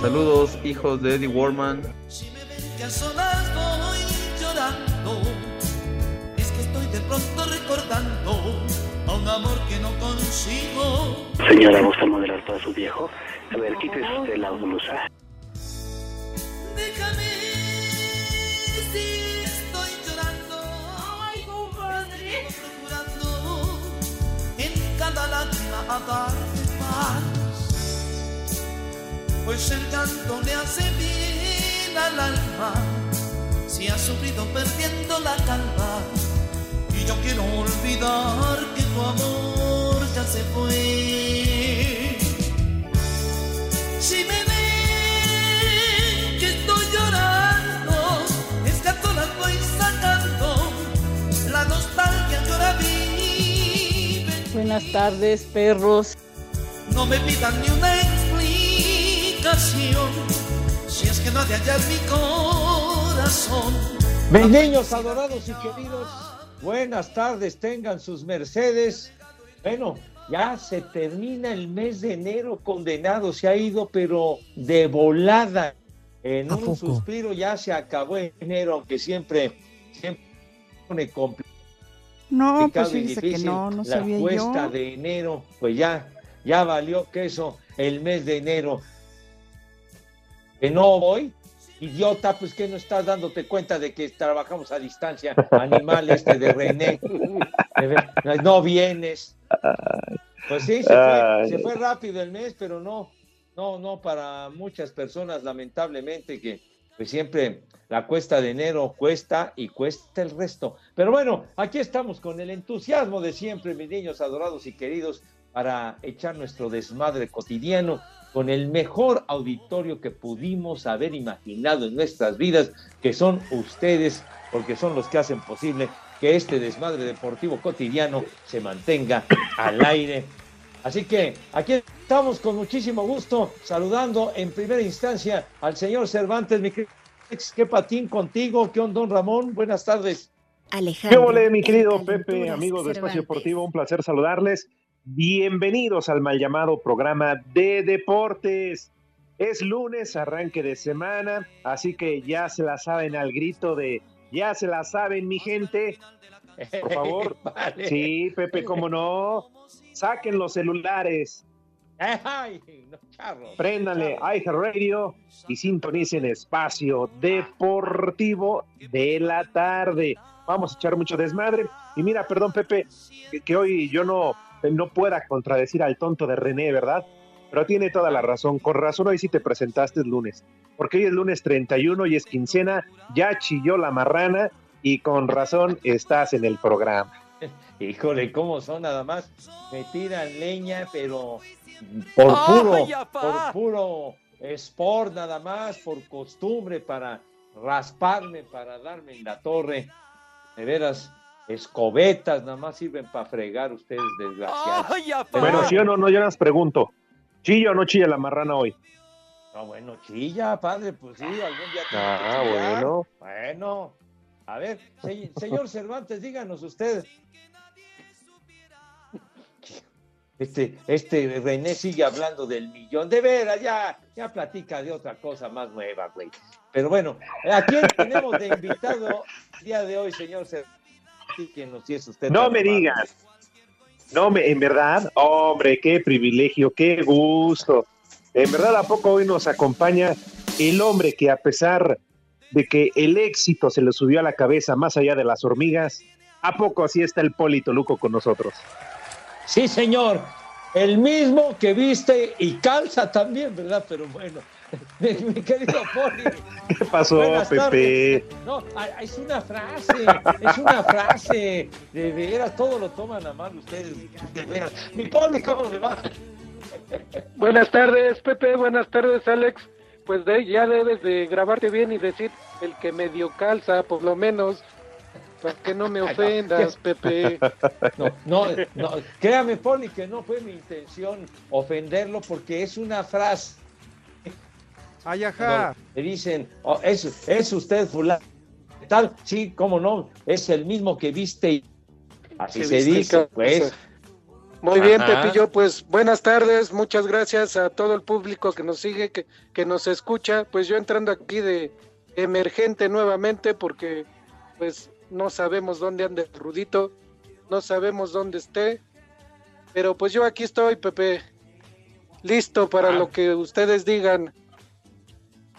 Saludos, hijos de Eddie Warman. Si me ven que a solas voy llorando, es que estoy de pronto recordando a un amor que no consigo. Señora, ¿gusta modelar para su viejo? A ver, quítese usted la blusa. Déjame si estoy llorando. Ay, compadre. Procurando en cada lágrima a darte paz. Pues el canto le hace bien al alma. Si ha sufrido perdiendo la calma. Y yo quiero olvidar que tu amor ya se fue. Si me ven que estoy llorando, es que a todas voy sacando la nostalgia ahora vive. Buenas tardes, perros. No me pidan ni una explicación, si es que no ha de hallar mi corazón. Mis niños adorados y queridos, buenas tardes, tengan sus mercedes. Bueno, ya se termina el mes de enero, condenado, se ha ido, pero de volada. En un suspiro ya se acabó enero, aunque siempre, siempre pone complicado No, pues fíjese que no, no la sabía cuesta yo. de enero, pues ya, ya valió queso el mes de enero. Que no voy, idiota, pues que no estás dándote cuenta de que trabajamos a distancia, animal este de René. No vienes. Pues sí, se fue, se fue rápido el mes, pero no, no, no para muchas personas, lamentablemente, que pues siempre la cuesta de enero cuesta y cuesta el resto. Pero bueno, aquí estamos con el entusiasmo de siempre, mis niños adorados y queridos, para echar nuestro desmadre cotidiano con el mejor auditorio que pudimos haber imaginado en nuestras vidas, que son ustedes, porque son los que hacen posible que este desmadre deportivo cotidiano se mantenga al aire. Así que aquí estamos con muchísimo gusto saludando en primera instancia al señor Cervantes, mi querido qué patín contigo, qué onda, don Ramón, buenas tardes. ¿Qué Alejandro. ole, mi querido Pepe, amigos de Espacio. Deportivo? Un placer saludarles. Bienvenidos al mal llamado programa de deportes. Es lunes, arranque de semana, así que ya se la saben al grito de ya se la saben, mi gente. Por favor. Vale. Sí, Pepe, cómo no. Saquen los celulares, Ay, no, charro. préndanle iHeartRadio y sintonicen Espacio Deportivo de la tarde. Vamos a echar mucho desmadre. Y mira, perdón, Pepe, que, que hoy yo no, no pueda contradecir al tonto de René, ¿verdad? Pero tiene toda la razón. Con razón hoy sí te presentaste el lunes. Porque hoy es lunes 31 y es quincena. Ya chilló la marrana y con razón estás en el programa. Híjole, cómo son nada más. Me tiran leña, pero por ¡Ay, puro, por puro sport nada más, por costumbre, para rasparme, para darme en la torre. De veras, escobetas, nada más sirven para fregar ustedes, desgraciados. Ay, Bueno, sí o no, no, yo las pregunto. ¿Chilla o no chilla la marrana hoy? No, bueno, chilla, padre, pues sí, algún día Ah, que bueno. Bueno, a ver, se- señor Cervantes, díganos usted. Este, este René sigue hablando del millón. De veras, ya, ya platica de otra cosa más nueva, güey. Pero bueno, ¿a quién tenemos de invitado el día de hoy, señor Cervantes? Platíquenos, si es usted No me amable. digas. No me, en verdad, hombre, qué privilegio, qué gusto. En verdad, ¿a poco hoy nos acompaña el hombre que a pesar de que el éxito se le subió a la cabeza más allá de las hormigas, ¿a poco así está el Polito Luco con nosotros? Sí, señor. El mismo que viste y calza también, ¿verdad? Pero bueno, mi, querido Poli. ¿Qué pasó, Buenas Pepe? tardes. No, a- es una frase, es una frase. De veras, todo lo toman a mal ustedes. De veras. Mi Poli, ¿cómo le va? Buenas tardes, Pepe. Buenas tardes, Alex. Pues de, ya debes de grabarte bien y decir el que medio calza, por lo menos, para que no me ofendas, Pepe. No, no, no, créame, Poli, que no fue mi intención ofenderlo porque es una frase. Ay, Cuando Le dicen, oh, es, es usted fulano. Tal, sí, cómo no, es el mismo que viste. y- Así se viste dice, pues. Muy bien, Ajá. Pepillo. Pues buenas tardes. Muchas gracias a todo el público que nos sigue, que, que nos escucha. Pues yo entrando aquí de emergente nuevamente porque pues no sabemos dónde anda el Rudito, no sabemos dónde esté. Pero pues yo aquí estoy, Pepe. Listo para Ah. lo que ustedes digan.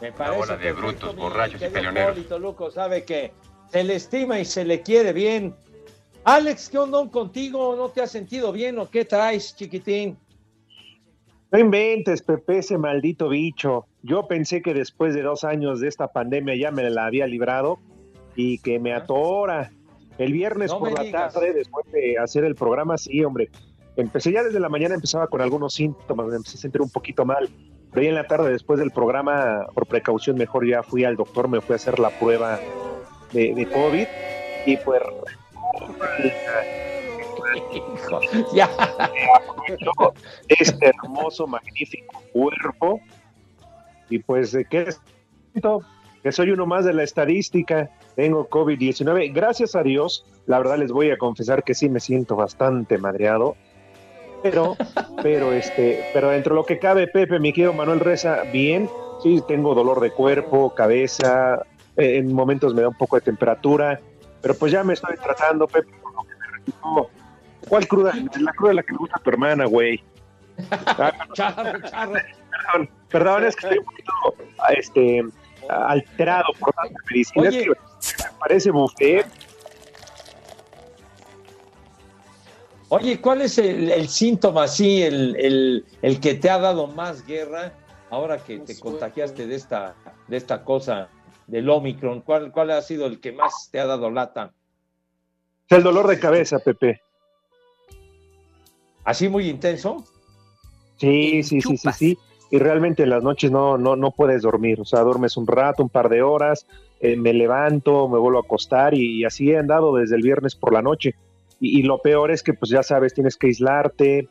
Me parece bola de brutos, borrachos y peleoneros. Luco sabe que se le estima y se le quiere bien. Alex, ¿qué onda contigo? ¿No te has sentido bien o qué traes, chiquitín? No inventes, Pepe, ese maldito bicho. Yo pensé que después de dos años de esta pandemia ya me la había librado y que me atora. El viernes No por la digas. tarde, después de hacer el programa, sí, hombre. Empecé ya desde la mañana, empezaba con algunos síntomas, me empecé a sentir un poquito mal. Pero ya en la tarde, después del programa, por precaución, mejor ya fui al doctor, me fui a hacer la prueba de, de COVID y pues ya. este hermoso, magnífico cuerpo. Y pues, ¿de qué? Que soy uno más de la estadística. Tengo COVID-19. Gracias a Dios, la verdad les voy a confesar que sí me siento bastante madreado. Pero, pero, este, pero dentro de lo que cabe, Pepe, mi querido Manuel Reza, bien. Sí, tengo dolor de cuerpo, cabeza. eh, en momentos me da un poco de temperatura. Pero pues ya me estoy tratando, Pepe, por lo que me repito. ¿Cuál cruda? La cruda la que le gusta a tu hermana, güey. Ah, Charro, charro. Perdón, perdón, es que estoy un poquito este, alterado por tanta medicina. Es Oye. que me parece buffet. Oye, ¿cuál es el, el síntoma así, el, el- el que te ha dado más guerra ahora que te contagiaste de esta, de esta cosa del Omicron? ¿Cuál, ¿Cuál ha sido el que más te ha dado lata? El dolor de cabeza, Pepe. ¿Así muy intenso? Sí, sí, sí, sí, sí. Y realmente en las noches no, no, no puedes dormir. O sea, duermes un rato, un par de horas, eh, me levanto, me vuelvo a acostar y, y así he andado desde el viernes por la noche. Y, y lo peor es que, pues ya sabes, tienes que aislarte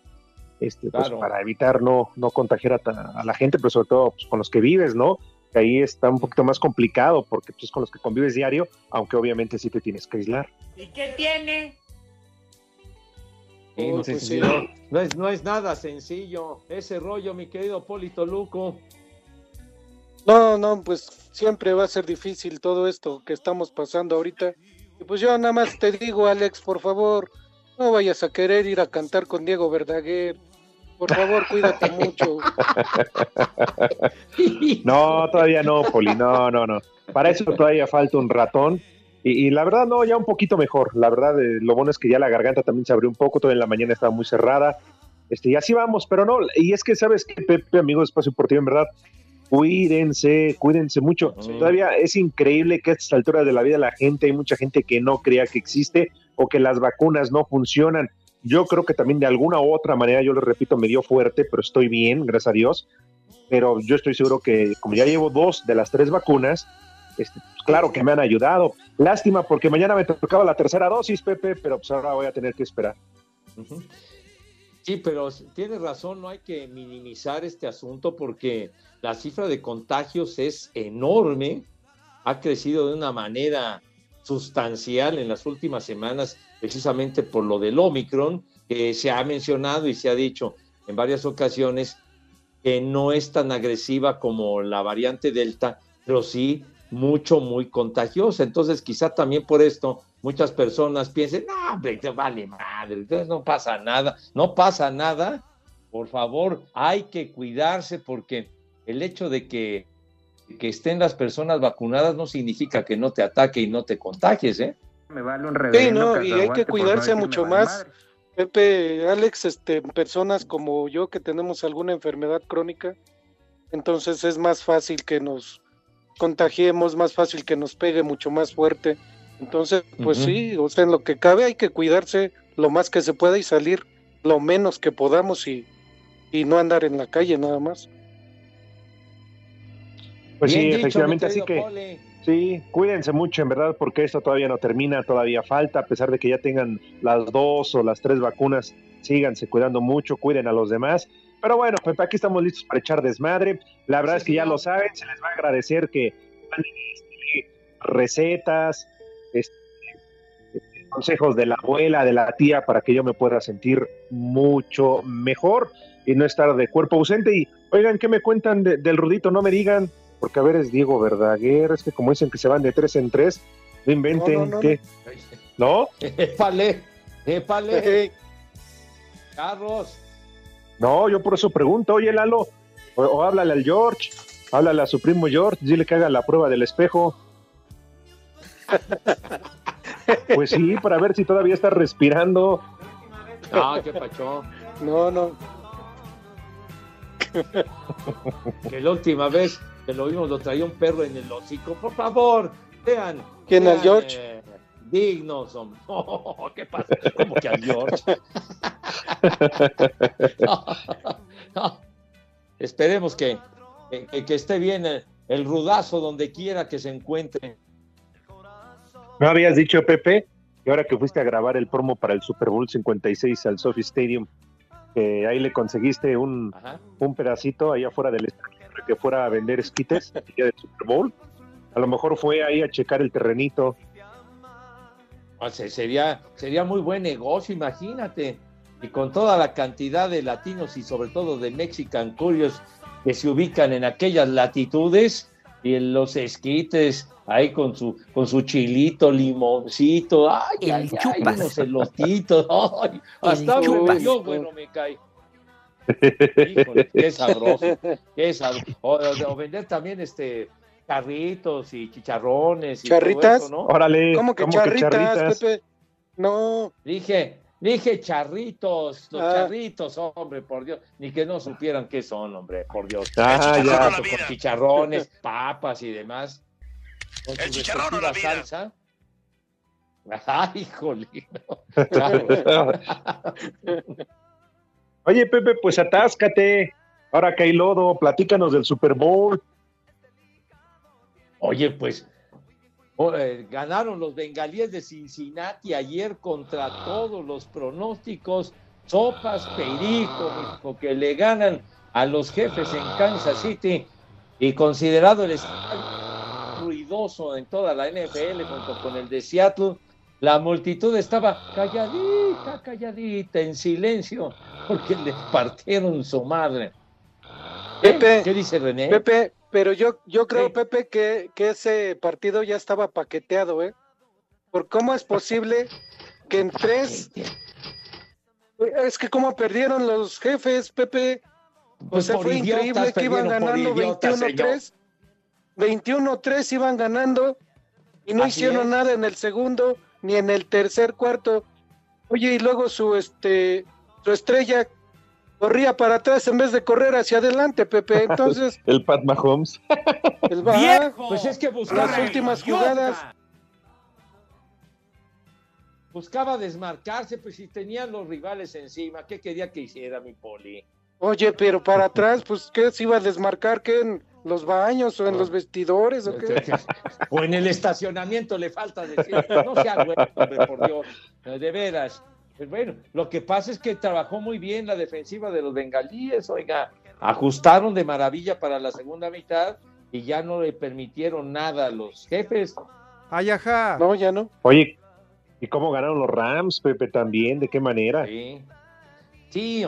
este, pues, para evitar no, no contagiar a, ta- a la gente, pero sobre todo pues, con los que vives, ¿no? Que ahí está un poquito más complicado porque pues, es con los que convives diario, aunque obviamente sí te tienes que aislar. ¿Y qué tiene? Sí, Oh, no, pues sí. no es, no es nada sencillo. Ese rollo, mi querido Polito Luco. No, no, pues siempre va a ser difícil todo esto que estamos pasando ahorita. Y pues yo nada más te digo, Alex, por favor, no vayas a querer ir a cantar con Diego Verdaguer. Por favor, cuídate mucho. No, todavía no, Poli, no, no, no. Para eso todavía falta un ratón. Y, y la verdad, no, ya un poquito mejor. La verdad, eh, lo bueno es que ya la garganta también se abrió un poco, todavía en la mañana estaba muy cerrada. Este, y así vamos, pero no, y es que sabes que Pepe, amigo de Espacio Deportivo, en verdad, cuídense, cuídense mucho. Todavía es increíble que a estas alturas de la vida la gente, hay mucha gente que no crea que existe o que las vacunas no funcionan. Yo creo que también de alguna u otra manera, yo les repito, me dio fuerte, pero estoy bien, gracias a Dios. Pero yo estoy seguro que como ya llevo dos de las tres vacunas, este, pues, claro que me han ayudado. Lástima porque mañana me tocaba la tercera dosis, Pepe, pero pues ahora voy a tener que esperar. Sí, pero tienes razón, no hay que minimizar este asunto porque la cifra de contagios es enorme, ha crecido de una manera sustancial en las últimas semanas, precisamente por lo del Omicron, que se ha mencionado y se ha dicho en varias ocasiones que no es tan agresiva como la variante Delta, pero sí mucho, muy contagiosa. Entonces, quizá también por esto muchas personas piensen, no, hombre, te vale madre, entonces no pasa nada, no pasa nada. Por favor, hay que cuidarse porque el hecho de que, que estén las personas vacunadas no significa que no te ataque y no te contagies, ¿eh? Me vale un Sí, no, y hay que cuidarse mucho más. Pepe, Alex, este, personas como yo que tenemos alguna enfermedad crónica, entonces es más fácil que nos contagiemos, más fácil que nos pegue mucho más fuerte. Entonces, pues sí, o sea, en lo que cabe hay que cuidarse lo más que se pueda y salir lo menos que podamos y, y no andar en la calle nada más. Pues sí, efectivamente, así que sí, cuídense mucho en verdad porque esto todavía no termina, todavía falta, a pesar de que ya tengan las dos o las tres vacunas, síganse cuidando mucho, cuiden a los demás. Pero bueno, pues aquí estamos listos para echar desmadre. La verdad es que ya lo saben, se les va a agradecer que este, recetas, este, consejos de la abuela, de la tía, para que yo me pueda sentir mucho mejor y no estar de cuerpo ausente. Y oigan, ¿qué me cuentan del Rudito? No me digan, porque a ver, es Diego Verdaguer, es que como dicen que se van de tres en tres, no inventen, ¿qué? ¿No? Épale, épale. Carlos. No, yo por eso pregunto, oye Lalo, o, háblale al George, háblale a su primo George, dile que haga la prueba del espejo. pues sí, para ver si todavía está respirando. Ah, qué pacho. No, no. que la última vez que lo vimos lo traía un perro en el hocico. Por favor, vean. ¿Quién, al George? Eh, dignos, hombre. ¿Qué pasa? ¿Cómo que al George? Esperemos que, que, esté bien el, rudazo donde quiera que se encuentre. ¿No habías dicho, Pepe, que ahora que fuiste a grabar el promo para el Super Bowl 56 al Sophie Stadium, que ahí le conseguiste un, un pedacito ahí afuera del estadio que fuera a vender esquites el día del Super Bowl? A lo mejor fue ahí a checar el terrenito. Sería, sería muy buen negocio, imagínate y con toda la cantidad de latinos y sobre todo de Mexican Curios que se ubican en aquellas latitudes y en los esquites ahí con su con su chilito, limoncito, ay, el ay, chupas. ay, unos elotitos, ay, hasta yo, bueno, me cae. Híjole, qué sabroso, qué sabroso. O, o, vender también este carritos y chicharrones y charritas, todo eso, ¿no? Órale, ¿cómo que ¿cómo charritas, que charritas? Pepe? No, Dije, dije charritos, los Ah. charritos, hombre, por Dios. Ni que no supieran qué son, hombre, por Dios. Ah, El ya. Con chicharrones, papas y demás. Con El chicharrón a la vida. salsa. Ay, híjole. no. Claro. Oye, Pepe, pues atáscate. Ahora que hay lodo, platícanos del Super Bowl. Oye, pues oh, eh, ganaron los bengalíes de Cincinnati ayer contra todos los pronósticos. Sopas, perico, mijo, que le ganan a los jefes en Kansas City y considerado el estadio ruidoso en toda la NFL junto con el de Seattle. La multitud estaba calladita, calladita, en silencio, porque le partieron su madre. ¿Qué, Pepe, ¿Qué dice René? Pepe, pero yo, yo creo, Sí. Pepe, que, que ese partido ya estaba paqueteado, ¿eh? ¿Por cómo es posible que en tres... Es que cómo perdieron los jefes, Pepe. O Pues sea, fue idiotas increíble que iban ganando idiotas, 21-3. 21-3 iban ganando y no Así hicieron es. nada en el segundo ni en el tercer cuarto. Oye, y luego su este su estrella corría para atrás en vez de correr hacia adelante, Pepe. Entonces, El Pat Mahomes. el va- ¡Viejo! Pues es que buscaba las últimas idiota! jugadas. Buscaba desmarcarse, pues si tenían los rivales encima, ¿qué quería que hiciera mi poli? Oye, pero para atrás, pues, ¿qué se iba a desmarcar? ¿Qué? los baños o en los vestidores o qué. O en el estacionamiento le falta decir, no sea güey, hombre, por Dios, de veras. Pues bueno, lo que pasa es que trabajó muy bien la defensiva de los bengalíes, oiga, ajustaron de maravilla para la segunda mitad y ya no le permitieron nada a los jefes. Ay, ajá. No, ya no. Oye, ¿y cómo ganaron los Rams, Pepe, también? ¿De qué manera? Sí, sí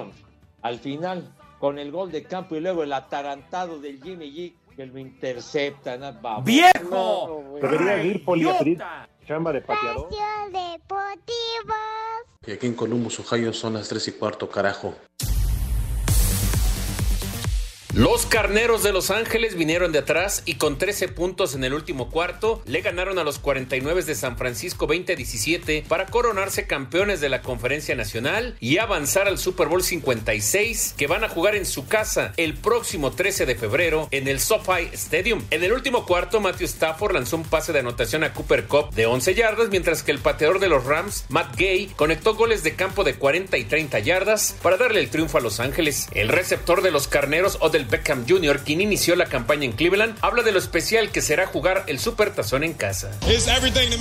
al final, con el gol de campo y luego el atarantado del Jimmy G, que lo intercepta. ¿no? Vamos. ¡Viejo! Debería ir Poli a pedir chamba de pateador. Deportivos. Y aquí en Columbus, Ohio, son las 3 y cuarto, carajo. Los carneros de Los Ángeles vinieron de atrás y con 13 puntos en el último cuarto le ganaron a los 49 de San Francisco 20-17 para coronarse campeones de la Conferencia Nacional y avanzar al Super Bowl 56 que van a jugar en su casa el próximo 13 de febrero en el SoFi Stadium. En el último cuarto, Matthew Stafford lanzó un pase de anotación a Cooper Cup de 11 yardas, mientras que el pateador de los Rams, Matt Gay, conectó goles de campo de 40 y 30 yardas para darle el triunfo a Los Ángeles. El receptor de los carneros, Odell Beckham Jr., quien inició la campaña en Cleveland, habla de lo especial que será jugar el Super Tazón en casa.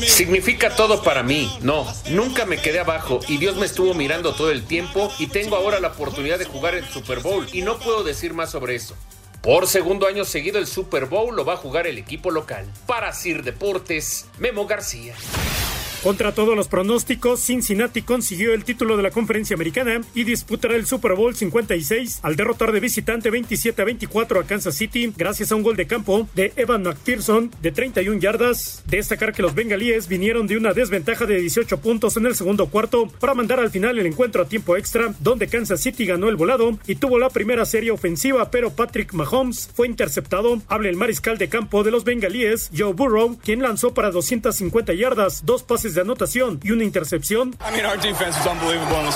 Significa todo para mí. No, nunca me quedé abajo y Dios me estuvo mirando todo el tiempo y tengo ahora la oportunidad de jugar el Super Bowl y no puedo decir más sobre eso. Por segundo año seguido el Super Bowl lo va a jugar el equipo local. Para Sir Deportes, Memo García. Contra todos los pronósticos, Cincinnati consiguió el título de la conferencia americana y disputará el Super Bowl 56 al derrotar de visitante 27 a 24 a Kansas City gracias a un gol de campo de Evan McPherson de 31 yardas. Destacar que los bengalíes vinieron de una desventaja de 18 puntos en el segundo cuarto para mandar al final el encuentro a tiempo extra, donde Kansas City ganó el volado y tuvo la primera serie ofensiva, pero Patrick Mahomes fue interceptado. Habla el mariscal de campo de los bengalíes, Joe Burrow, quien lanzó para 250 yardas, dos pases de anotación y una intercepción.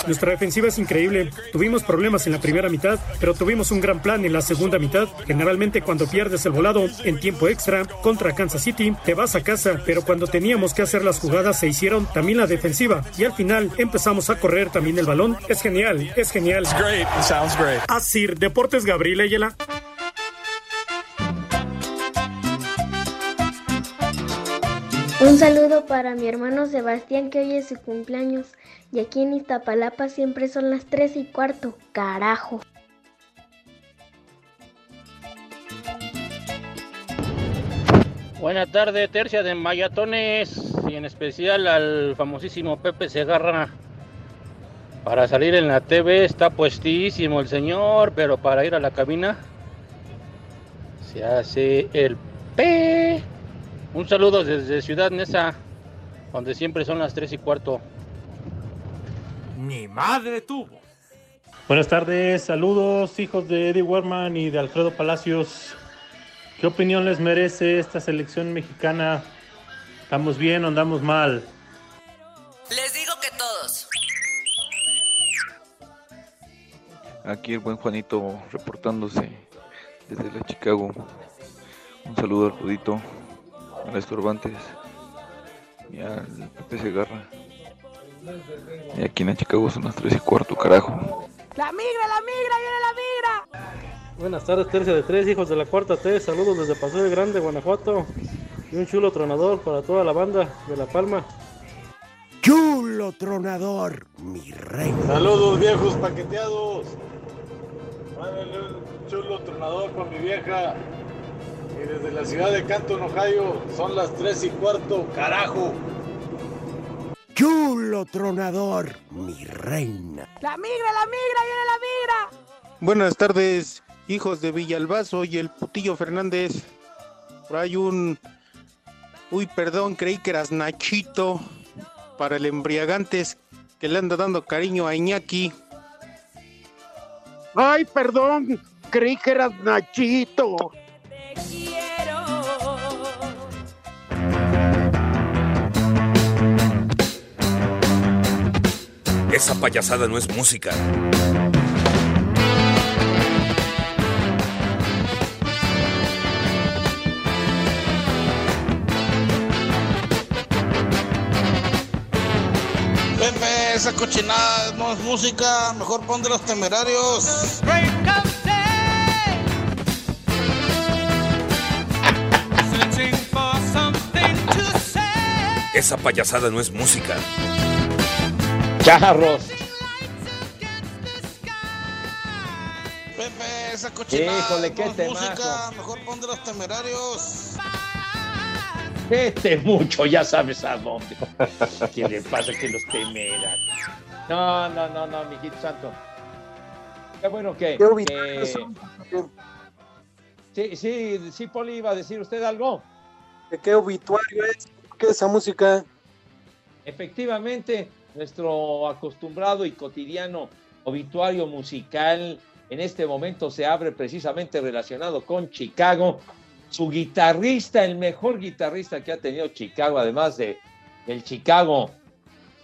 Nuestra defensiva es increíble. Tuvimos problemas en la primera mitad, pero tuvimos un gran plan en la segunda mitad. Generalmente cuando pierdes el volado en tiempo extra contra Kansas City, te vas a casa, pero cuando teníamos que hacer las jugadas se hicieron también la defensiva y al final empezamos a correr también el balón. Es genial, es genial. Así, Deportes Gabriel Ayala. Un saludo para mi hermano Sebastián que hoy es su cumpleaños y aquí en Iztapalapa siempre son las 3 y cuarto. Carajo. Buenas tardes, tercia de Mayatones y en especial al famosísimo Pepe Segarra. Para salir en la TV está puestísimo el señor, pero para ir a la cabina se hace el P. Un saludo desde Ciudad Neza, donde siempre son las 3 y cuarto. Mi madre tuvo. Buenas tardes, saludos hijos de Eddie Warman y de Alfredo Palacios. ¿Qué opinión les merece esta selección mexicana? ¿Estamos bien o andamos mal? Les digo que todos. Aquí el buen Juanito reportándose desde la Chicago. Un saludo al Judito, a las Turbantes y al Pepe Segarra. Y aquí en Chicago son las 3 y cuarto, carajo. La migra, la migra, viene la migra. Buenas tardes, tercia de tres, hijos de la cuarta T. Saludos desde Paseo de Grande, Guanajuato. Y un chulo tronador para toda la banda de La Palma. Chulo tronador, mi rey. Saludos viejos paqueteados. Mándale un chulo tronador para mi vieja. Y desde la ciudad de Canton, Ohio, son las 3 y cuarto, carajo. Chulo tronador, mi reina. La migra, la migra, viene la migra. Buenas tardes, hijos de Villalbazo y el putillo Fernández. Por ahí un... Uy, perdón, creí que eras Nachito para el embriagantes que le anda dando cariño a Iñaki. Ay, perdón, creí que eras Nachito. Esa payasada no es música. Pepe, esa cochinada no es música, mejor pon de los temerarios. Esa payasada no es música. Charros. Pepe, esa cochinada Híjole, no qué es música. temazo. Mejor pon de los temerarios. Vete mucho, ya sabes a dónde. ¿Qué le pasa que los temeran? No, no, no, no, mijito santo. Qué bueno que. Qué que- son. Sí, sí, sí, Poli, iba a decir usted algo. ¿De qué obituario es? ¿Qué es esa música? Efectivamente, nuestro acostumbrado y cotidiano obituario musical en este momento se abre precisamente relacionado con Chicago. Su guitarrista, el mejor guitarrista que ha tenido Chicago, además de el Chicago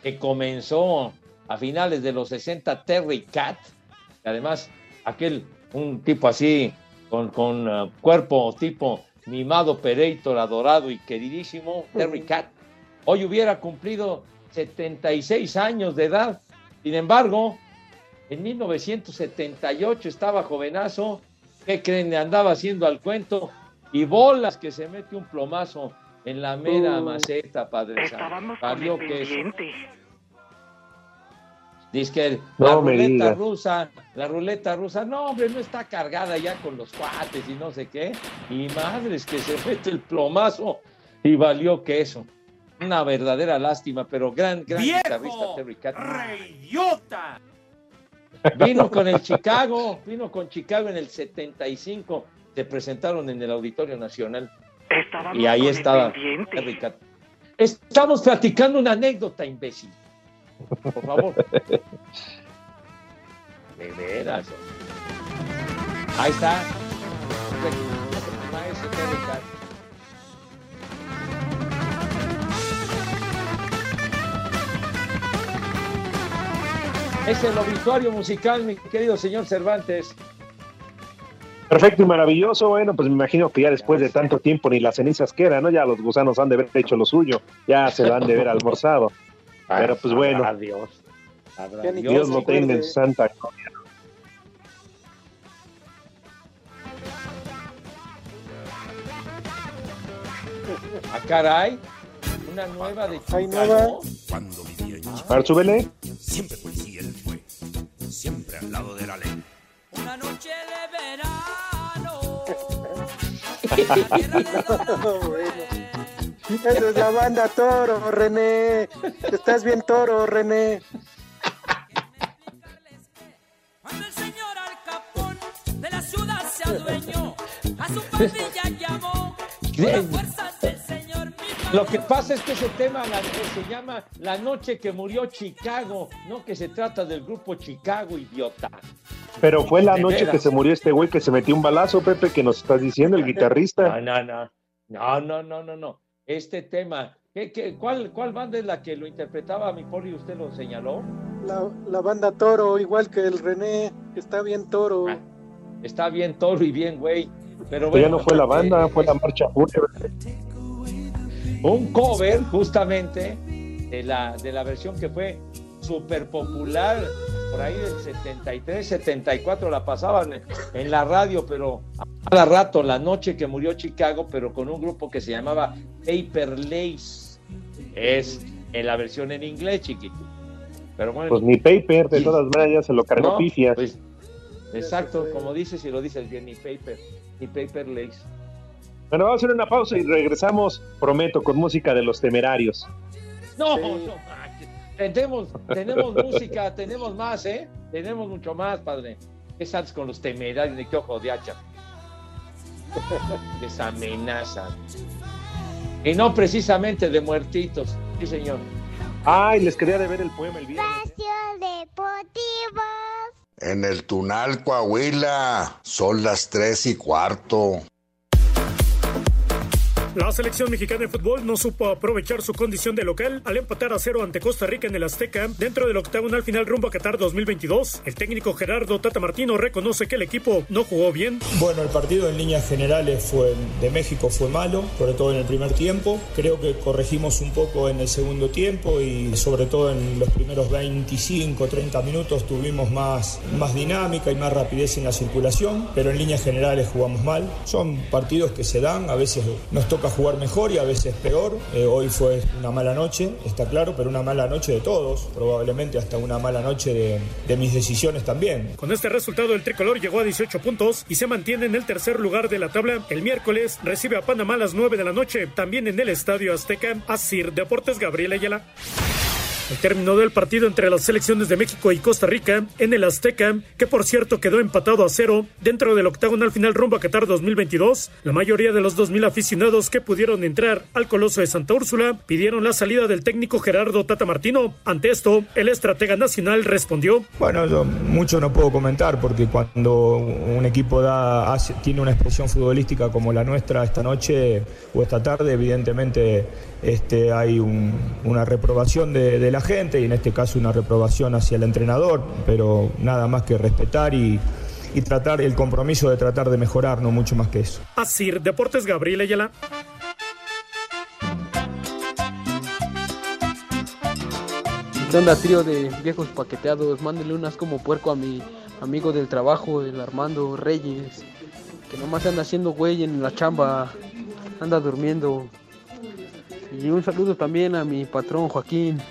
que comenzó a finales de los 60, Terry Cat, además aquel, un tipo así, con, con uh, cuerpo tipo mimado Pereitor, adorado y queridísimo, Terry Cat, hoy hubiera cumplido 76 años de edad. Sin embargo, en 1978 estaba jovenazo, ¿qué creen? Le andaba haciendo al cuento y bolas que se mete un plomazo en la mera Uh, maceta, padre. santo. Estábamos con el pendiente. Dice que No la ruleta rusa, la ruleta rusa, no, hombre, no está cargada ya con los cuates y no sé qué. Y madres que se mete el plomazo y valió queso. Una verdadera lástima, pero gran, gran guitarrista Terry Cat. ¡Reyota! Vino con el Chicago, vino con Chicago en el 75, se presentaron en el Auditorio Nacional Estábamos y ahí estaba. Terry Cat. Estamos platicando una anécdota, imbécil. Por favor. De veras. Ahí está. Es el obituario musical, mi querido señor Cervantes. Perfecto y maravilloso. Bueno, pues me imagino que ya después de tanto tiempo ni las cenizas quedan, ¿no? Ya los gusanos han de haber hecho lo suyo. Ya se lo han de haber almorzado. Pero pues bueno, Sabrá Dios. Lo tenga en santa gloria. Ah, caray. Una nueva de Hay nueva. Cuando vivía en Chicago, A ver, súbele. siempre fue y él fue. Siempre al lado de la ley. Una noche de verano. bueno. Esa es la banda Toro, René. Estás bien Toro, René. Cuando el señor Al Capón de la ciudad se adueñó, a su pandilla llamó. Con las fuerzas del señor mismo. Lo que pasa es que ese tema la- se llama La noche que murió Chicago, no que se trata del grupo Chicago, idiota. Pero fue la noche que se murió este güey que se metió un balazo, Pepe, que nos estás diciendo, el guitarrista. No, no, no. No, no, no, no, no. Este tema, ¿qué, qué, cuál, ¿cuál banda es la que lo interpretaba mi poli? ¿Usted lo señaló? La, la banda Toro, igual que el René. Está bien Toro. Ah, Está bien toro y bien güey. Pero Pero ya bueno, no fue la banda, eh, fue la marcha fúnebre. un cover justamente de la, de la versión que fue súper popular por ahí del 73, 74 la pasaban en- la radio, pero a cada rato, la noche que murió Chicago, pero con un grupo que se llamaba Paper Lace. Es en la versión en inglés, chiquito. Pero bueno, Pues ni Paper, de todas maneras ya se lo cargó no, pifias. pues, exacto, como dices y lo dices bien, ni Paper, ni Paper Lace. Bueno, vamos a hacer una pausa y regresamos, prometo, con música de los temerarios. No, no. Tenemos, tenemos música, tenemos más, ¿eh? Tenemos mucho más, padre. ¿Qué sabes con los temerarios de qué ojo de hacha? Les amenazan. Y no precisamente de muertitos. Sí, señor. Ay, les quería de ver el poema el viernes. Deportivo. En el Tunal, Coahuila, son las tres y cuarto. La selección mexicana de fútbol no supo aprovechar su condición de local al empatar a cero ante Costa Rica en el Azteca dentro del octagonal final rumbo a Qatar 2022. El técnico Gerardo Tata Martino reconoce que el equipo no jugó bien. Bueno, el partido en líneas generales fue de México fue malo, sobre todo en el primer tiempo. Creo que corregimos un poco en el segundo tiempo y sobre todo en los primeros 25, 30 minutos tuvimos más, más dinámica y más rapidez en la circulación, pero en líneas generales jugamos mal. Son partidos que se dan, a veces nos toca toca jugar mejor y a veces peor. Eh, hoy fue una mala noche, está claro, pero una mala noche de todos, probablemente hasta una mala noche de, de mis decisiones también. Con este resultado, el tricolor llegó a 18 puntos y se mantiene en el tercer lugar de la tabla. El miércoles recibe a Panamá a las 9 de la noche, también en el Estadio Azteca, Asir Deportes Gabriel Ayala. El término del partido entre las selecciones de México y Costa Rica en el Azteca, que por cierto quedó empatado a cero dentro del octagonal final rumbo a Qatar 2022, la mayoría de los 2.000 aficionados que pudieron entrar al Coloso de Santa Úrsula pidieron la salida del técnico Gerardo Tata Martino. Ante esto, el estratega nacional respondió. Bueno, yo mucho no puedo comentar porque cuando un equipo da, tiene una expresión futbolística como la nuestra esta noche o esta tarde, evidentemente este, hay un- una reprobación de, de la gente y en este caso una reprobación hacia el entrenador, pero nada más que respetar y, y tratar el compromiso de tratar de mejorar, no mucho más que eso. Asir Deportes Gabriel Ayala. ¿Qué onda, trío de viejos paqueteados? Mándenle unas como puerco a mi amigo del trabajo, el Armando Reyes, que nomás anda haciendo güey en la chamba, anda durmiendo. Y un saludo también a mi patrón Joaquín.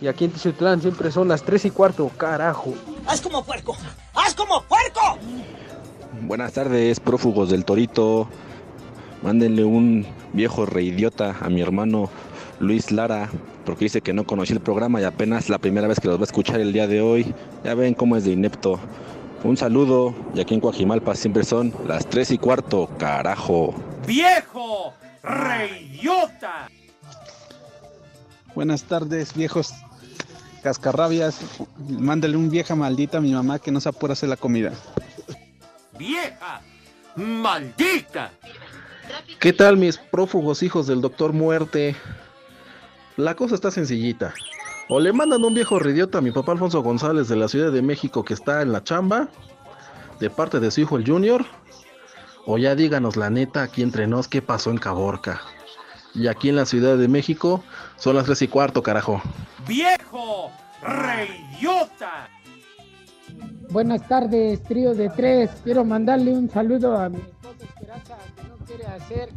Y aquí en Tizutlán siempre son las 3 y cuarto, carajo. ¡Haz como puerco! ¡Haz como puerco! Buenas tardes, prófugos del Torito. Mándenle un viejo reidiota a mi hermano Luis Lara, porque dice que no conocía el programa y apenas la primera vez que los va a escuchar el día de hoy. Ya ven cómo es de inepto. Un saludo, y aquí en Coajimalpa siempre son las 3 y cuarto, carajo. ¡Viejo! ¡Reyota! Buenas tardes, viejos cascarrabias. Mándale un vieja maldita a mi mamá que no se apura a hacer la comida. ¡Vieja! ¡Maldita! ¿Qué tal mis prófugos hijos del Doctor Muerte? La cosa está sencillita. O le mandan un viejo ridiota a mi papá Alfonso González de la Ciudad de México que está en la chamba, de parte de su hijo el Junior, o ya díganos la neta aquí entre nos qué pasó en Caborca. Y aquí en la Ciudad de México son las 3 y cuarto, carajo. ¡Viejo! ¡Reyota! Buenas tardes, trío de tres. Quiero mandarle un saludo a mi esposa Esperanza, que no quiere hacer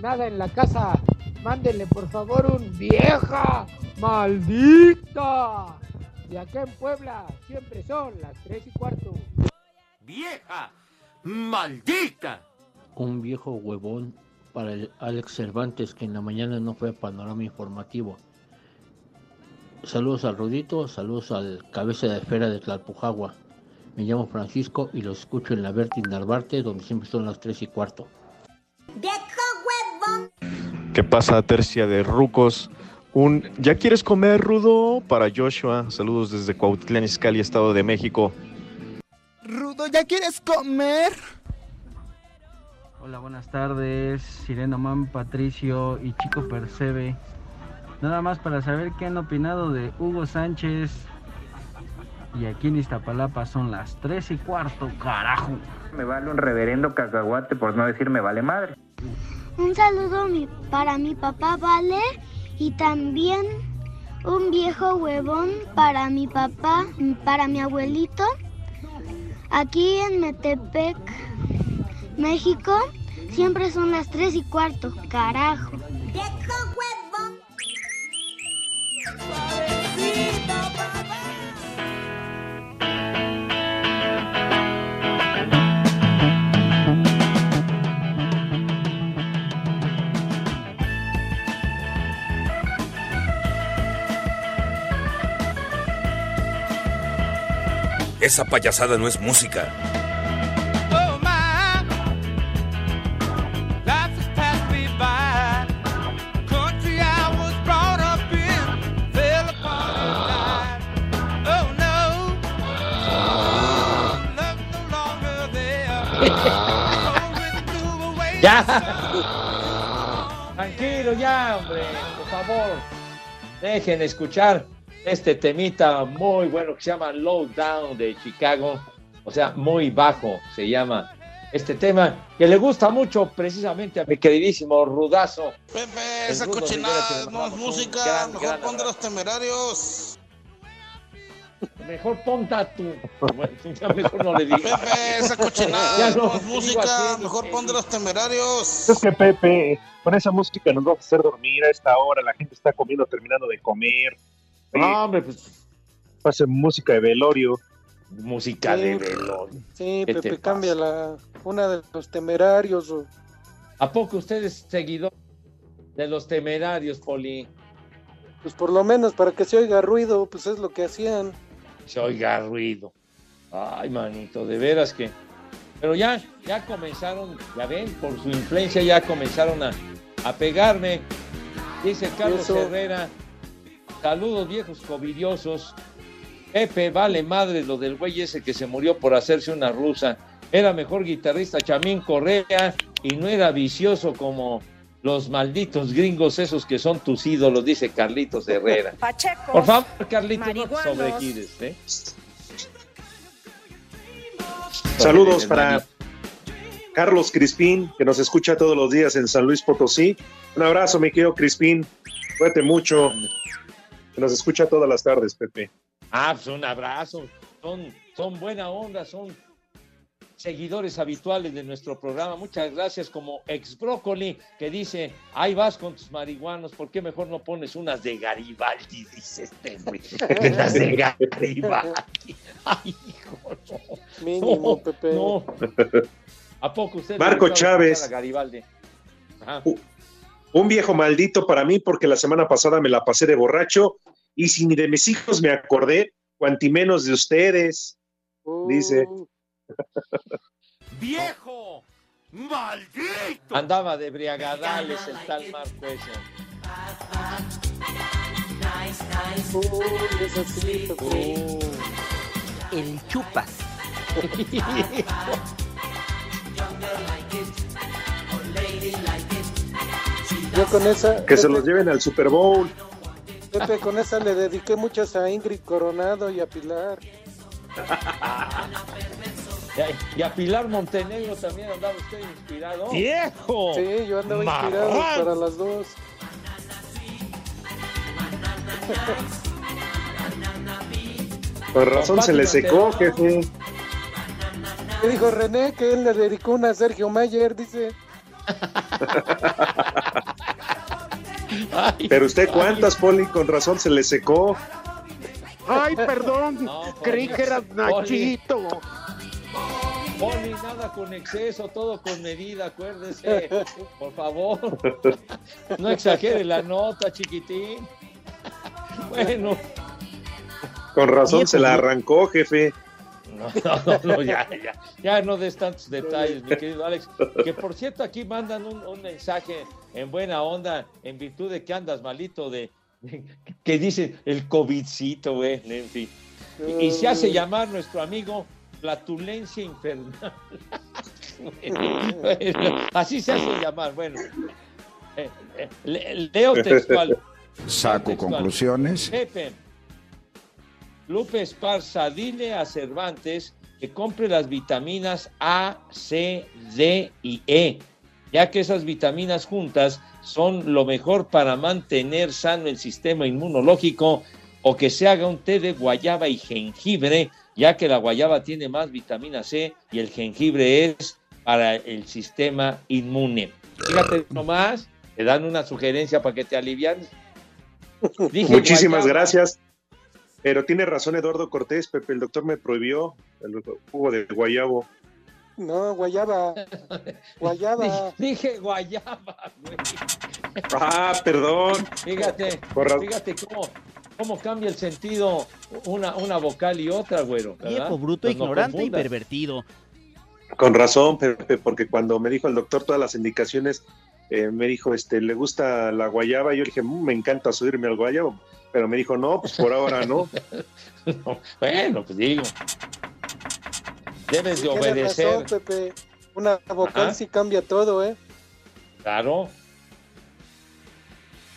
nada en la casa. Mándele por favor un vieja maldita. Y acá en Puebla siempre son las tres y cuarto. ¡Vieja! ¡Maldita! un viejo huevón para el Alex Cervantes que en la mañana no fue a panorama informativo. Saludos al Rudito, saludos al cabeza de esfera de Tlalpujagua. Me llamo Francisco y los escucho en la Bertin Narvarte, donde siempre son las 3 y cuarto. ¿Qué pasa, tercia de rucos? Un ¿Ya quieres comer, Rudo? Para Joshua. Saludos desde Cuautitlán Izcalli, Estado de México. Rudo, ¿ya quieres comer? Hola, buenas tardes, Sirena Man, Patricio y Chico Percebe. Nada más para saber qué han opinado de Hugo Sánchez. Y aquí en Iztapalapa son las 3 y cuarto, carajo. Me vale un reverendo cacahuate por no decir me vale madre. Un saludo para mi papá Vale y también un viejo huevón para mi papá, para mi abuelito. Aquí en Metepec, México, siempre son las 3 y cuarto, carajo. No, love no longer there. Ya. Tranquilo, ya, hombre, por favor. Dejen escuchar este temita muy bueno que se llama Low Down de Chicago. O sea, muy bajo se llama este tema que le gusta mucho precisamente a mi queridísimo Rudazo. Pepe, El esa cochinada no es música. gran, Mejor gran pon de los temerarios. Mejor ponta tú. Bueno, ya mejor no le digas. Pepe, esa cochinada Ya no, no, es música. así, Mejor eh, pon de los temerarios. Es que Pepe, con esa música nos vamos a hacer dormir a esta hora, la gente está comiendo, terminando de comer. No, hombre, pues Pase música de velorio. música Sí. de velorio. Sí, ¿Qué te Pepe, cambia la, una de los temerarios. o- ¿A poco usted es seguidor de los temerarios, Poli? Pues por lo menos para que se oiga ruido, pues es lo que hacían. Se oiga ruido. Ay, manito, de veras que. Pero ya, ya comenzaron, ya ven, por su influencia ya comenzaron a, a pegarme. Dice Carlos Eso. Herrera. Saludos viejos covidiosos. Pepe, vale madre lo del güey ese que se murió por hacerse una rusa. Era mejor guitarrista Chamín Correa y no era vicioso como los malditos gringos esos que son tus ídolos, dice Carlitos Herrera. Pachecos. Por favor, Carlitos, no sobregires, ¿eh? Saludos para Carlos Crispín, que nos escucha todos los días en San Luis Potosí. Un abrazo, mi querido Crispín. Cuídate mucho. Que nos escucha todas las tardes, Pepe. Ah, pues un abrazo. Son, son buena onda, son seguidores habituales de nuestro programa. Muchas gracias, como ex brócoli, que dice, ahí vas con tus marihuanos, ¿por qué mejor no pones unas de Garibaldi? Dice este güey. Unas de Garibaldi. Ay, hijo, no. Mínimo, No, Pepe. no. ¿A poco usted Marco Chávez. Garibaldi? Ajá. Un viejo maldito para mí porque la semana pasada me la pasé de borracho y si ni de mis hijos me acordé, cuanti menos de ustedes, dice. ¡Viejo! ¡Maldito! Andaba de briagadales el tal sí, Pepe. El chupas. Yo con esa, Que se los lleven al Super Bowl. Pepe, con esa le dediqué muchas a Ingrid Coronado y a Pilar. Y a- Pilar Montenegro también andaba usted inspirado. ¡Viejo! Sí, yo andaba inspirado para las dos. Con razón se le secó, jefe. ¿Qué dijo René? Que él le dedicó una a Sergio Mayer, dice. Pero usted cuántas, Poli, con razón se le secó. Ay, perdón. Creí que eras Nachito. Poli, nada con exceso, todo con medida, acuérdese. Por favor. No exagere la nota, chiquitín. Bueno. Con razón se la ¿no? arrancó, jefe. No, no, no, ya, ya, ya no des tantos detalles, mi querido Alex. Que por cierto, aquí mandan un, un mensaje en buena onda, en virtud de que andas malito, de, de- que dice el COVIDcito, güey, en fin. Y, y se hace llamar nuestro amigo Flatulencia Infernal. Bueno, así se hace llamar, bueno. Eh, eh, le- leo textual. Saco Textual. conclusiones. Pepe, Lupe Esparza, dile a Cervantes que compre las vitaminas A, C, D y E, ya que esas vitaminas juntas son lo mejor para mantener sano el sistema inmunológico o que se haga un té de guayaba y jengibre, ya que la guayaba tiene más vitamina C y el jengibre es para el sistema inmune. Fíjate nomás, te dan una sugerencia para que te alivianes. Dije Muchísimas guayaba. gracias. Pero tiene razón Eduardo Cortés, Pepe, el doctor me prohibió el jugo de guayabo. No, guayaba. Guayaba. Dije guayaba, güey. Ah, perdón. Fíjate, fíjate cómo, cómo cambia el sentido una, una vocal y otra, güero. Viejo, bruto, Pues no ignorante y pervertido. Con razón, Pepe, porque cuando me dijo el doctor todas las indicaciones, eh, me dijo, este, ¿le gusta la guayaba? Y yo le dije, "Mm, me encanta subirme al guayabo. Pero me dijo, no, pues por ahora no. No, bueno, pues digo. Debes de obedecer. razón, Pepe. Una vocal Ajá. sí cambia todo, ¿eh? Claro.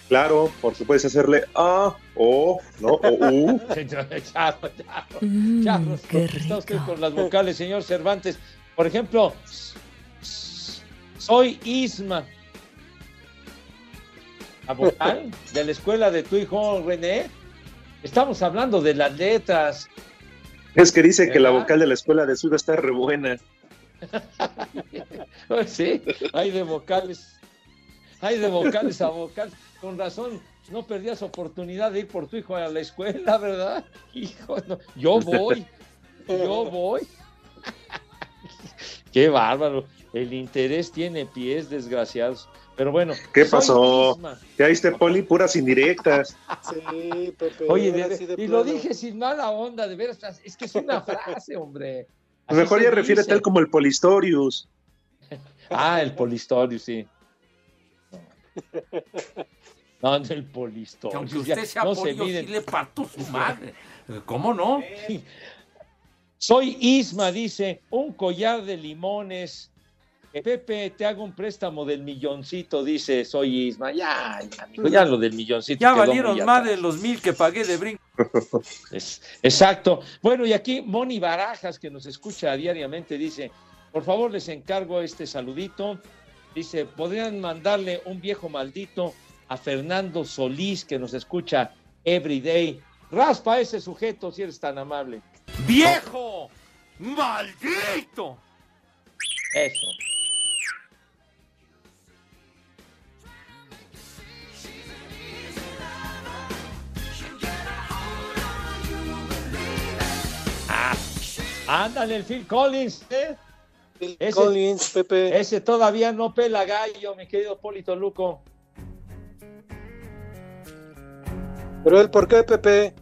Claro, porque puedes hacerle ah, o, no, o u. ya, ya, está usted con las vocales, señor Cervantes. Por ejemplo, soy Isma. La vocal de la escuela de tu hijo René. Estamos hablando de las letras. Es que dice que la vocal de la escuela de sur está re buena. Sí, hay de vocales. Hay de vocales a vocales. Con razón, no perdías oportunidad de ir por tu hijo a la escuela, ¿verdad? Hijo, no, yo voy. Yo voy. Qué bárbaro. El interés tiene pies, desgraciados. Pero bueno. ¿Qué pasó? Ya viste, Poli, puras indirectas. Sí, Pepe. Oye, de- de y lo dije sin mala onda, de veras. Es que es una frase, hombre. A lo Así mejor ya refiere tal como el Polistorius. Ah, el polistorio, sí. No, no, el polistorio. Aunque usted sea no se sí le parto su madre. ¿Cómo no? Soy Isma, dice, un collar de limones. Eh, Pepe, te hago un préstamo del milloncito, dice, soy Isma. Ya, ya, amigo, ya lo del milloncito. Ya valieron más de los mil que pagué de brinco. Es- exacto. Bueno, y aquí Moni Barajas, que nos escucha diariamente, dice, por favor les encargo este saludito. Dice, ¿podrían mandarle un viejo maldito a Fernando Solís, que nos escucha every day? Raspa a ese sujeto si eres tan amable. ¡Viejo! ¡Maldito! Eso. Ándale, el Phil Collins. ¿eh? Ese- Collins, Pepe. Ese todavía no pela gallo, mi querido Polito Luco. Pero él, ¿por qué, Pepe?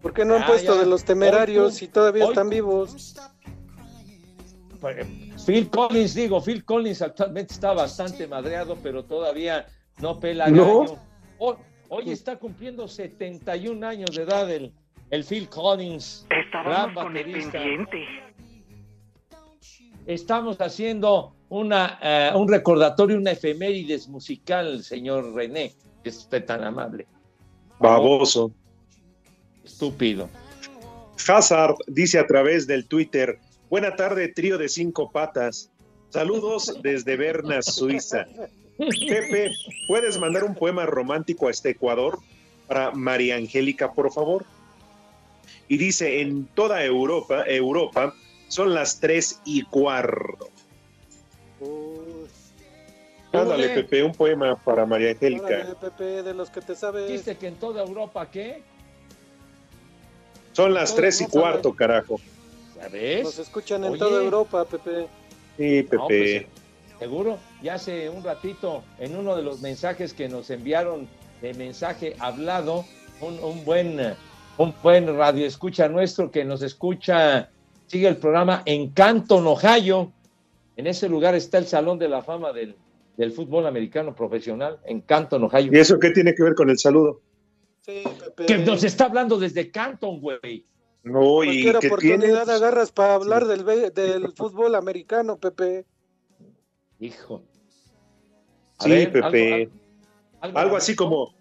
¿Por qué no han Ya, puesto ya. de los temerarios Hoy si todavía hoy están vivos? Phil Collins, digo, Phil Collins actualmente está bastante madreado, pero todavía no pela ¿No? gallo. Hoy, hoy está cumpliendo 71 años de edad el, el Phil Collins. gran baterista. Estamos haciendo una, eh, un recordatorio, una efemérides musical, señor René, que es usted tan amable. Baboso. Estúpido. Hazard dice a través del Twitter, buena tarde, trío de cinco patas. Saludos desde Berna, Suiza. Pepe, ¿puedes mandar un poema romántico a este Ecuador para María Angélica, por favor? Y dice, en toda Europa, Europa, son las tres y cuarto. Ándale, Órale. Pepe, un poema para María Angélica. Órale, Pepe, de los que te sabes. Dijiste que en toda Europa, ¿qué? Son las tres y no cuarto, carajo. ¿Sabes? Nos escuchan en toda Europa, Pepe. Sí, Pepe. No, pues, seguro, ya hace un ratito, en uno de los mensajes que nos enviaron de mensaje hablado, un, un buen, un buen radio escucha nuestro que nos escucha, sigue el programa en Canton, Ohio. En ese lugar está el Salón de la Fama del, del fútbol americano profesional, en Canton, Ohio. ¿Y eso qué tiene que ver con el saludo? Sí, Pepe. Que nos está hablando desde Canton, güey. No, y Cualquier oportunidad agarras para hablar del, del fútbol americano, Pepe. Hijo. A Sí, ver, Pepe. algo- Algo, algo- así como,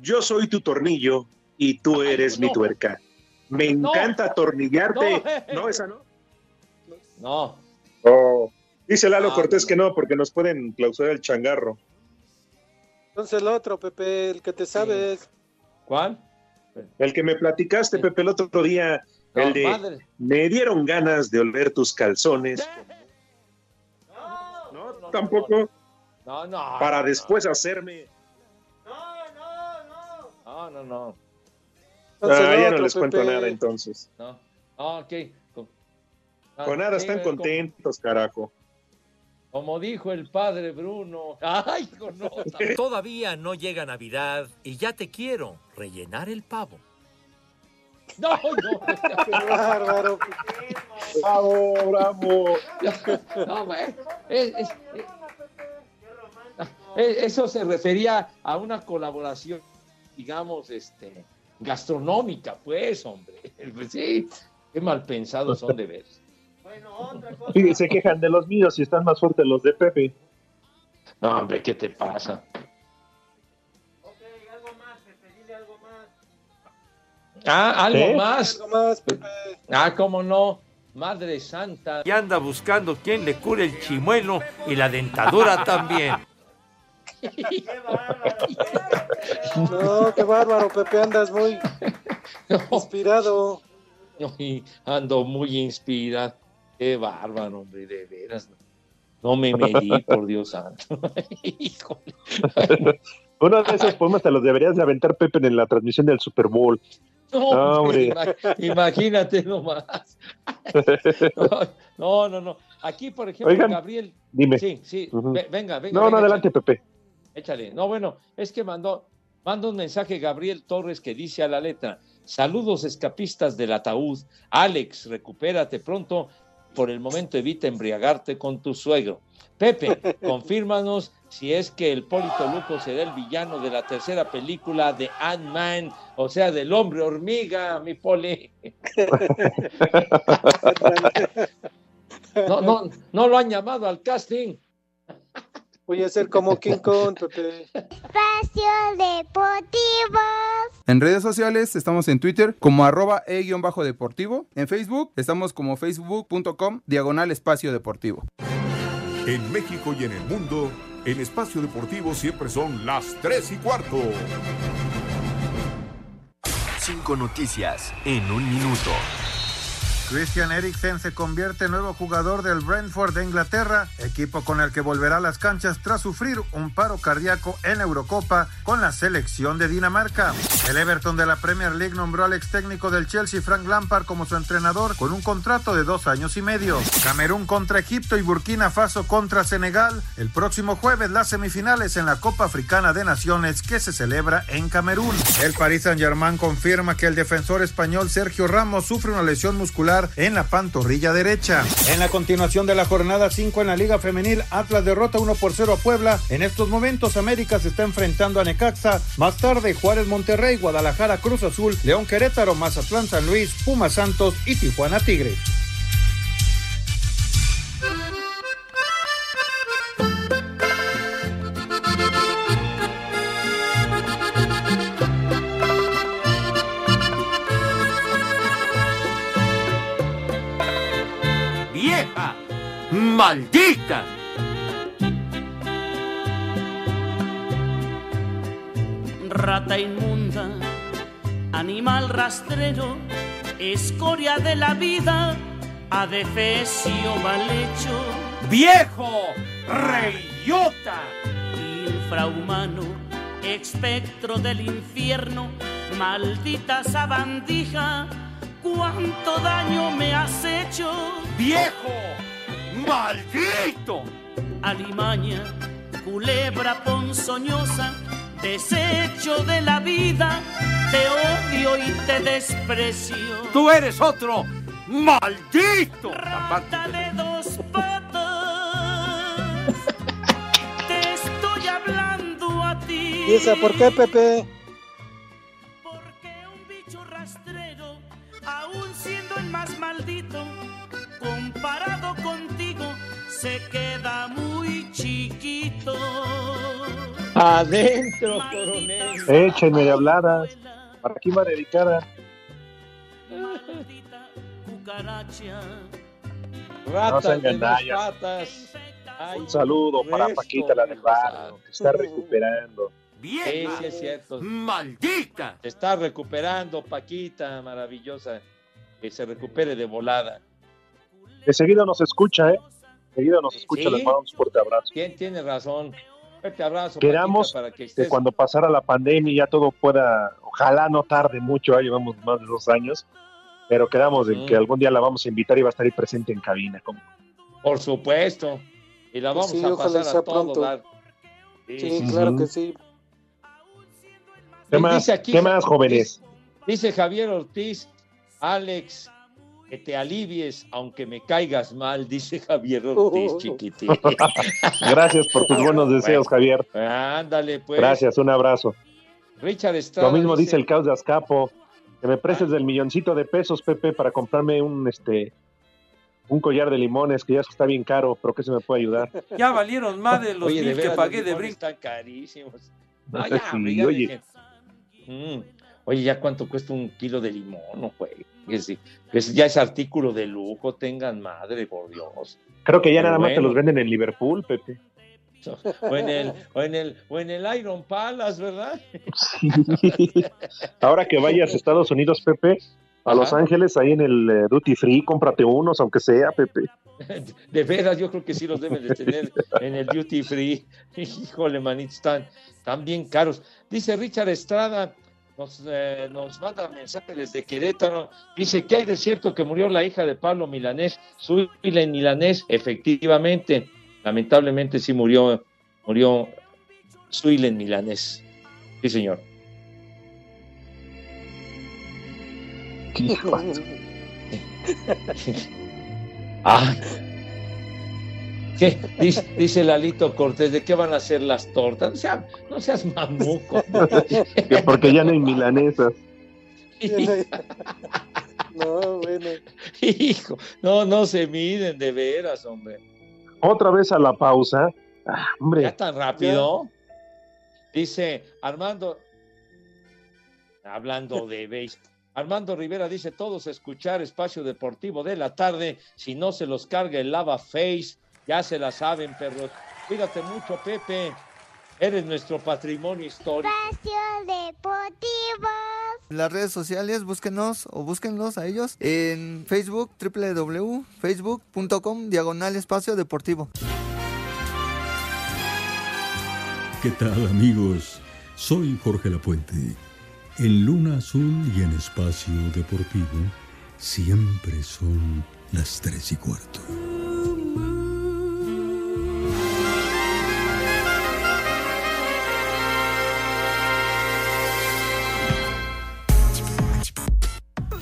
yo soy tu tornillo y tú eres mi no. tuerca. Me No. encanta atornillarte. No. No, esa no. No, Oh. Dice Lalo Ah, Cortés no, que no, porque nos pueden clausurar el changarro. Entonces el otro, Pepe, el que te sabes. ¿cuál? El que me platicaste, Pepe, el otro día, No, el de madre. me dieron ganas de oler tus calzones. No, tampoco. No, no. Para no, después hacerme. No, no, no. Entonces Ah, ya no les cuento Pepe. nada entonces. No. Ah, ok. Con, ah, Con nada están como- contentos, carajo. Como dijo el padre Bruno. Ay, hijo, no. Todavía no llega Navidad y ya te quiero rellenar el pavo. No, no. Qué bárbaro. Bravo, bravo. No, güey. Es- es- es- eso se refería a una colaboración, digamos, este, gastronómica, pues, hombre. Pues sí, qué mal pensados son de ver. Sí, se quejan de los míos y están más fuertes los de Pepe. No, hombre, ¿qué te pasa? Ah, algo ¿Eh? más. Algo más, Pepe. Ah, cómo no. Madre Santa. Y anda buscando quien le cure el chimuelo y la dentadura también. No, qué bárbaro, Pepe, andas muy inspirado. Ay, ando muy inspirado. Qué bárbaro, hombre, de veras. No me medí, por Dios santo. Híjole. Uno de esos poemas te los deberías de aventar, Pepe, en la transmisión del Super Bowl. No, No, hombre. ima- Imagínate nomás. No, no, no. Aquí, por ejemplo, Oigan, Gabriel. dime. Sí, sí. Venga, venga. No, no, adelante, Pepe. Échale. No, bueno, es que mandó, manda un mensaje Gabriel Torres que dice a la letra: Saludos escapistas del ataúd. Alex, recupérate pronto. Por el momento evita embriagarte con tu suegro. Pepe, confírmanos si es que el Polito Luco será el villano de la tercera película de Ant-Man, o sea, del hombre hormiga, mi poli. No, no, no lo han llamado al casting. Voy a ser como King Kong, Pepe. Espacio Deportivo. En redes sociales estamos en Twitter como arroba e-deportivo. En Facebook estamos como facebook.com diagonal espacio deportivo. En México y en el mundo, en Espacio Deportivo siempre son las 3 y cuarto. Cinco noticias en un minuto. Christian Eriksen se convierte en nuevo jugador del Brentford de Inglaterra, equipo con el que volverá a las canchas tras sufrir un paro cardíaco en Eurocopa con la selección de Dinamarca. El Everton de la Premier League nombró al ex técnico del Chelsea, Frank Lampard, como su entrenador con un contrato de dos años y medio. Camerún contra Egipto y Burkina Faso contra Senegal. El próximo jueves las semifinales en la Copa Africana de Naciones que se celebra en Camerún. El Paris Saint-Germain confirma que el defensor español Sergio Ramos sufre una lesión muscular en la pantorrilla derecha. En la continuación de la jornada 5 en la Liga Femenil, Atlas derrota 1 por 0 a Puebla. En estos momentos América se está enfrentando a Necaxa. Más tarde Juárez Monterrey, Guadalajara Cruz Azul, León Querétaro, Mazatlán San Luis, Puma Santos y Tijuana Tigres. ¡Maldita! Rata inmunda, animal rastrero, escoria de la vida, adefesio mal hecho. ¡Viejo! ¡Reyota! Infrahumano, espectro del infierno, maldita sabandija, cuánto daño me has hecho. ¡Viejo! ¡Maldito! Alimaña, culebra ponzoñosa, desecho de la vida, te odio y te desprecio. ¡Tú eres otro! ¡Maldito! Rata de dos patas, te estoy hablando a ti. ¿Y esa por qué, Pepe? Adentro, coronel. Échenme de habladas. ¿Para quién va dedicada? Cucaracha. Ratas No de patas. Ay, Un saludo para Paquita, la del barrio, que está recuperando. Sí, sí, es cierto. ¡Maldita! Se está recuperando, Paquita, maravillosa. Que se recupere de volada. De seguido nos escucha, ¿eh? Seguido nos escucha, Sí. les mandamos un fuerte abrazo. ¿Quién tiene razón? Fuerte abrazo, Queramos para que cuando pasara la pandemia ya todo pueda, ojalá no tarde mucho, ya llevamos más de dos años, pero quedamos en que algún día la vamos a invitar y va a estar ahí presente en cabina. como- Por supuesto. Y la Pues vamos sí, a ojalá pasar sea a todo pronto. dar. Sí, claro que sí. ¿Qué más, dice aquí- ¿qué más jóvenes? Dice Javier Ortiz, Alex, que te alivies aunque me caigas mal, dice Javier Ortiz, Oh. chiquitín. Gracias por tus buenos deseos, Javier. Ándale, pues. Gracias, un abrazo. Richard Estrada. Lo mismo dice el caos de Azcapo. Que me prestes del milloncito de pesos, Pepe, para comprarme un este un collar de limones, que ya está bien caro, pero que se me puede ayudar. Ya valieron más de los Oye, de que pagué de brinco. Están carísimos. No ya, ya oye. Mm. Oye, ¿ya cuánto cuesta un kilo de limón, no, güey? Que sí, que ya es artículo de lujo, tengan madre, por Dios. Creo que ya Pero nada más te los venden en Liverpool, Pepe. O en el, o en el, o en el Iron Palace, ¿verdad? Ahora que vayas a Estados Unidos, Pepe, a Los Ajá. Ángeles, ahí en el eh, Duty Free, cómprate unos, aunque sea, Pepe. De veras, yo creo que sí los deben de tener en el duty free. Híjole, manito, están, están bien caros. Dice Richard Estrada, nos, eh, nos manda mensaje desde Querétaro. Dice que hay de cierto que murió la hija de Pablo Milanés, Suilen Milanés. Efectivamente, lamentablemente sí murió, murió Suilen Milanés. Sí, señor. Ah. ¿Qué? Dice, dice Lalito Cortés, ¿de qué van a ser las tortas? No seas, no seas mamuco. Que porque ya no hay milanesas. No, bueno. Hijo, no, no se miden de veras, hombre. Otra vez a la pausa. Ah, hombre. Ya tan rápido. Dice Armando, hablando de béisbol. Armando Rivera dice, todos escuchar Espacio Deportivo de la tarde, si no se los carga el lava face, ya se la saben, perros. Cuídate mucho, Pepe. Eres nuestro patrimonio histórico. Espacio Deportivo. Las redes sociales, búsquenos o búsquenlos a ellos en Facebook, www.facebook.com, diagonal espacio deportivo. ¿Qué tal amigos? Soy Jorge Lapuente. En Luna Azul y en Espacio Deportivo siempre son las tres y cuarto.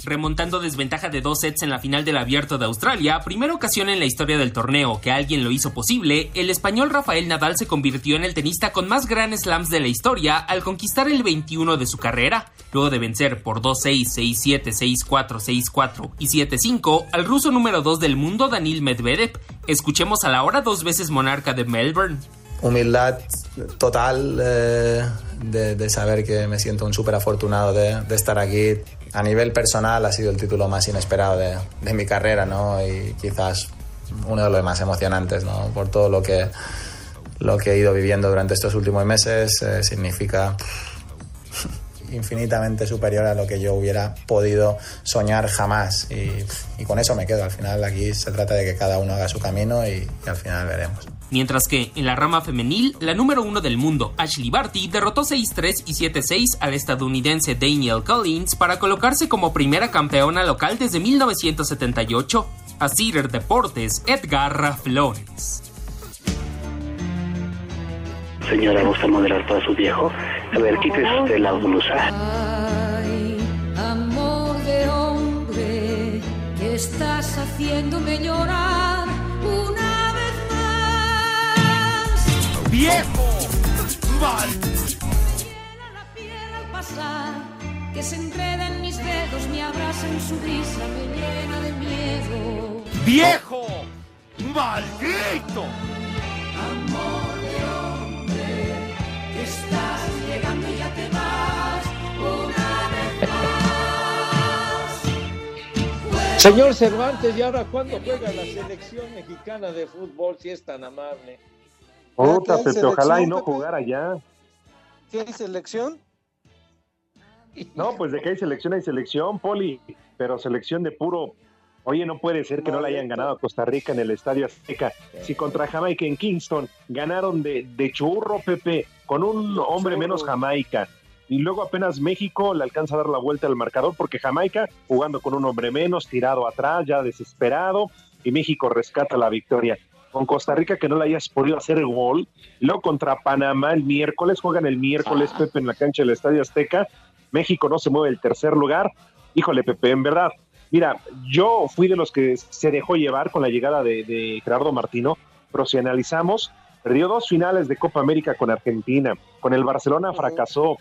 Remontando desventaja de dos sets en la final del Abierto de Australia, primera ocasión en la historia del torneo que alguien lo hizo posible, el español Rafael Nadal se convirtió en el tenista con más Grand Slams de la historia al conquistar el 21 de su carrera, luego de vencer por 2-6, 6-7, 6-4, 6-4 y 7-5 al ruso número 2 del mundo Danil Medvedev. Escuchemos a la hora dos veces monarca de Melbourne. humildad total eh, de, saber que me siento un súper afortunado de estar aquí. A nivel personal ha sido el título más inesperado de, de mi carrera, ¿no? Y quizás uno de los más emocionantes, ¿no? Por todo lo que, lo que he ido viviendo durante estos últimos meses, eh, significa infinitamente superior a lo que yo hubiera podido soñar jamás. Y, con eso me quedo. Al final aquí se trata de que cada uno haga su camino y al final veremos. Mientras que en la rama femenil, la número uno del mundo, Ashley Barty, derrotó 6-3 y 7-6 al estadounidense Daniel Collins para colocarse como primera campeona local desde 1978. A Cider Deportes, Edgar Flores. Señora, ¿gusta moderar para su viejo? A ver, quítese usted la blusa. Ay, amor de hombre, que estás haciéndome llorar ¡Viejo! ¡Mal! la piel al pasar, que se enreda en mis dedos, me abraza en su brisa, me llena de miedo. ¡Viejo! ¡Maldito! Amor de hombre, que estás llegando y ya te vas una vez más. Señor Cervantes, ¿y ahora cuándo juega la selección mexicana de fútbol si es tan amable? Puta, ¿qué hay Pepe, ojalá y no Pepe? jugara ya. ¿Qué hay selección? No, pues de que hay selección, hay selección, Poli, pero selección de puro. Oye, no puede ser que no le hayan ganado a Costa Rica en el Estadio Azteca. Si contra Jamaica en Kingston ganaron de, de churro, Pepe, con un hombre menos Jamaica. Y luego apenas México le alcanza a dar la vuelta al marcador porque Jamaica jugando con un hombre menos, tirado atrás, ya desesperado, y México rescata la victoria. Con Costa Rica que no le hayas podido hacer gol. Luego contra Panamá el miércoles, juegan el miércoles, Pepe, en la cancha del Estadio Azteca. México no se mueve del tercer lugar. Híjole, Pepe, en verdad. Mira, yo fui de los que se dejó llevar con la llegada de, de Gerardo Martino, pero si analizamos, perdió dos finales de Copa América con Argentina, con el Barcelona fracasó.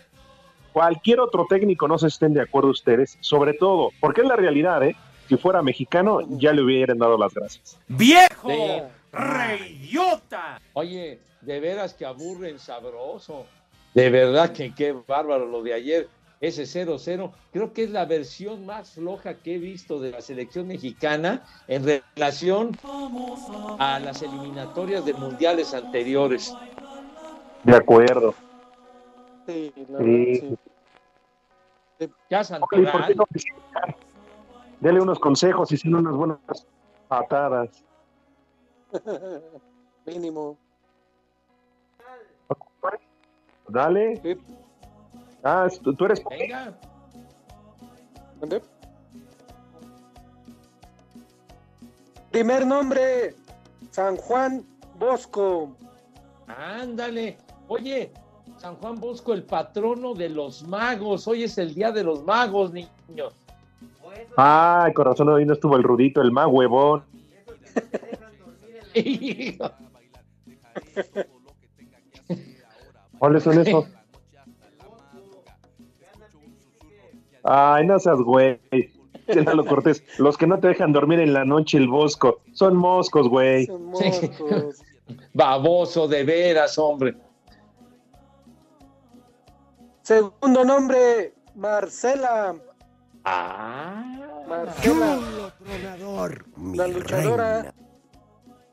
Cualquier otro técnico no se estén de acuerdo ustedes, sobre todo, porque es la realidad, ¿eh? Si fuera mexicano, ya le hubieran dado las gracias. ¡Viejo! Sí. ¡Reidiota! Oye, de veras que aburren sabroso. De verdad que qué bárbaro lo de ayer. ese 0-0. Creo que es la versión más floja que he visto de la selección mexicana en relación a las eliminatorias de mundiales anteriores. De acuerdo. Sí, la Sí. verdad, sí. Ya Oye, ¿por qué Santoral, no Dele unos consejos y sin unas buenas patadas. Mínimo. Dale. Ah, tú, tú eres. venga. ¿Dónde? Primer nombre, San Juan Bosco. Ándale. Oye, San Juan Bosco, el patrono de los magos. Hoy es el día de los magos, niños. Ay, corazón, hoy no estuvo el rudito, el más huevón. ¿Cuáles son esos? Ay, no seas güey. Lalo Cortés, los que no te dejan dormir en la noche el bosco, son moscos, güey. Son moscos. Baboso, de veras, hombre. Segundo nombre, Marcela. Ah, Marcela, tronador, la luchadora.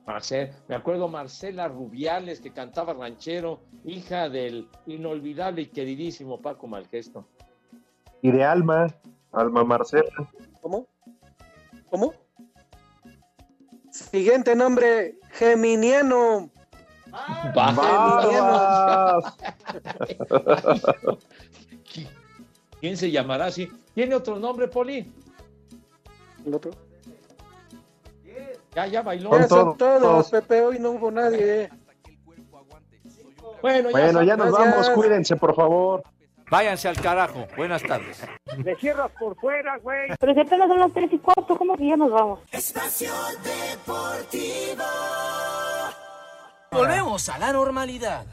Marce- me acuerdo Marcela Rubiales, que cantaba ranchero, hija del inolvidable y queridísimo Paco Malgesto. Y de Alma, Alma Marcela. ¿Cómo? ¿Cómo? Siguiente nombre, Geminiano. ¡Barbas! ¿Quién se llamará así? ¿Tiene otro nombre, Poli? El otro. Ya, ya bailó. Ya son todos. todos, Pepe, hoy no hubo nadie. Bueno, ya, Bueno, ya nos vamos, cuídense, por favor. Váyanse al carajo. Buenas tardes. Le cierras por fuera, güey. Pero si apenas son las 3 y cuarto, ¿cómo que ya nos vamos? Espacio Deportivo. Volvemos a la normalidad.